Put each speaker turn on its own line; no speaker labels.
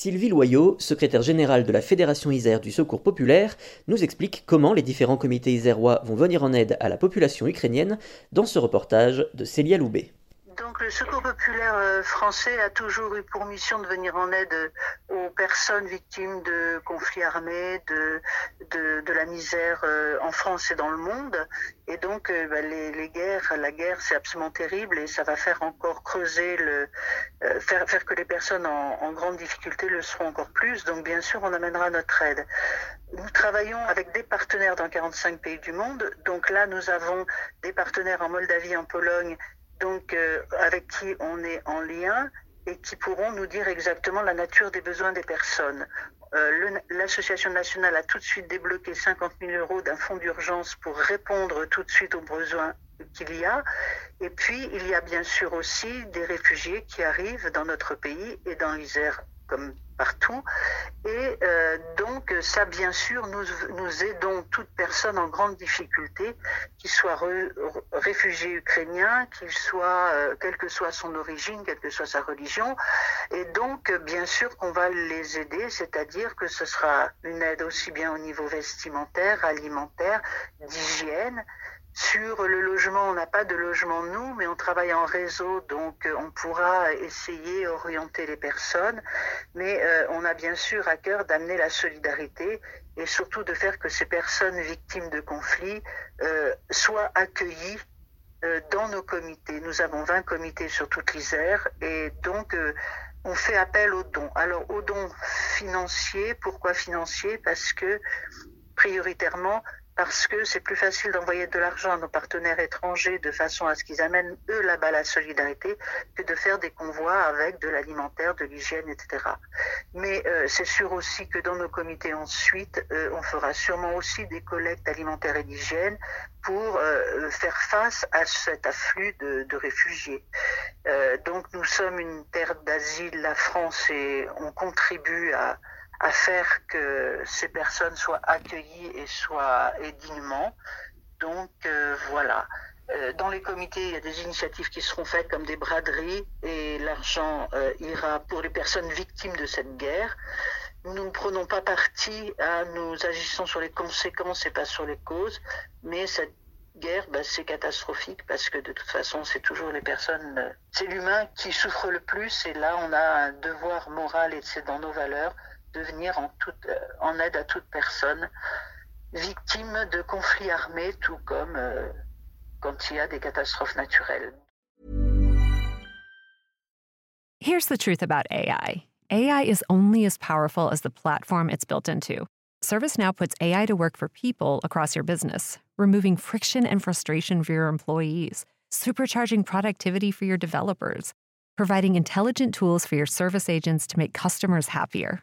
Sylvie Loyau, secrétaire générale de la Fédération Isère du Secours Populaire, nous explique comment les différents comités isérois vont venir en aide à la population ukrainienne dans ce reportage de Célia Loubet.
Donc le Secours populaire euh, français a toujours eu pour mission de venir en aide euh, aux personnes victimes de conflits armés, de, de, la misère euh, en France et dans le monde. Et donc bah, les, guerres, la guerre c'est absolument terrible et ça va faire encore creuser le, faire, faire que les personnes en, en grande difficulté le seront encore plus. Donc bien sûr on amènera notre aide. Nous travaillons avec des partenaires dans 45 pays du monde. Donc là nous avons des partenaires en Moldavie, en Pologne donc euh, avec qui on est en lien et qui pourront nous dire exactement la nature des besoins des personnes. Euh, L'association nationale a tout de suite débloqué 50 000 euros d'un fonds d'urgence pour répondre tout de suite aux besoins qu'il y a. Et puis, il y a bien sûr aussi des réfugiés qui arrivent dans notre pays et dans l'Isère comme partout. Et euh, ça, bien sûr, nous, nous aidons toute personne en grande difficulté, qu'il soit réfugié ukrainien, qu'il soit, euh, quelle que soit son origine, quelle que soit sa religion. Et donc, bien sûr qu'on va les aider, c'est-à-dire que ce sera une aide aussi bien au niveau vestimentaire, alimentaire, d'hygiène. Sur le logement, on n'a pas de logement nous, mais on travaille en réseau, donc euh, on pourra essayer orienter les personnes. Mais euh, on a bien sûr à cœur d'amener la solidarité et surtout de faire que ces personnes victimes de conflits euh, soient accueillies dans nos comités. Nous avons 20 comités sur toute l'Isère et donc on fait appel aux dons. Alors aux dons financiers, pourquoi financiers? Parce que prioritairement parce que c'est plus facile d'envoyer de l'argent à nos partenaires étrangers de façon à ce qu'ils amènent eux là-bas la solidarité que de faire des convois avec de l'alimentaire, de l'hygiène, etc. Mais euh, c'est sûr aussi que dans nos comités ensuite, euh, on fera sûrement aussi des collectes alimentaires et d'hygiène pour euh, faire face à cet afflux de, réfugiés. Donc nous sommes une terre d'asile, la France, et on contribue à, à faire que ces personnes soient accueillies et soient et dignement. Donc euh, voilà. Euh, dans les comités, il y a des initiatives qui seront faites comme des braderies et l'argent euh, ira pour les personnes victimes de cette guerre. Nous ne prenons pas parti, à, nous agissons sur les conséquences et pas sur les causes, mais cette guerre, bah, c'est catastrophique parce que de toute façon, c'est toujours les personnes, euh, c'est l'humain qui souffre le plus et là, on a un devoir moral et c'est dans nos valeurs de venir en, toute, euh, en aide à toute personne victime de conflits armés, tout comme euh, quand il y a des catastrophes naturelles.
Here's the truth about AI AI is only as powerful as the platform it's built into. ServiceNow puts AI to work for people across your business, removing friction and frustration for your employees, supercharging productivity for your developers, providing intelligent tools for your service agents to make customers happier.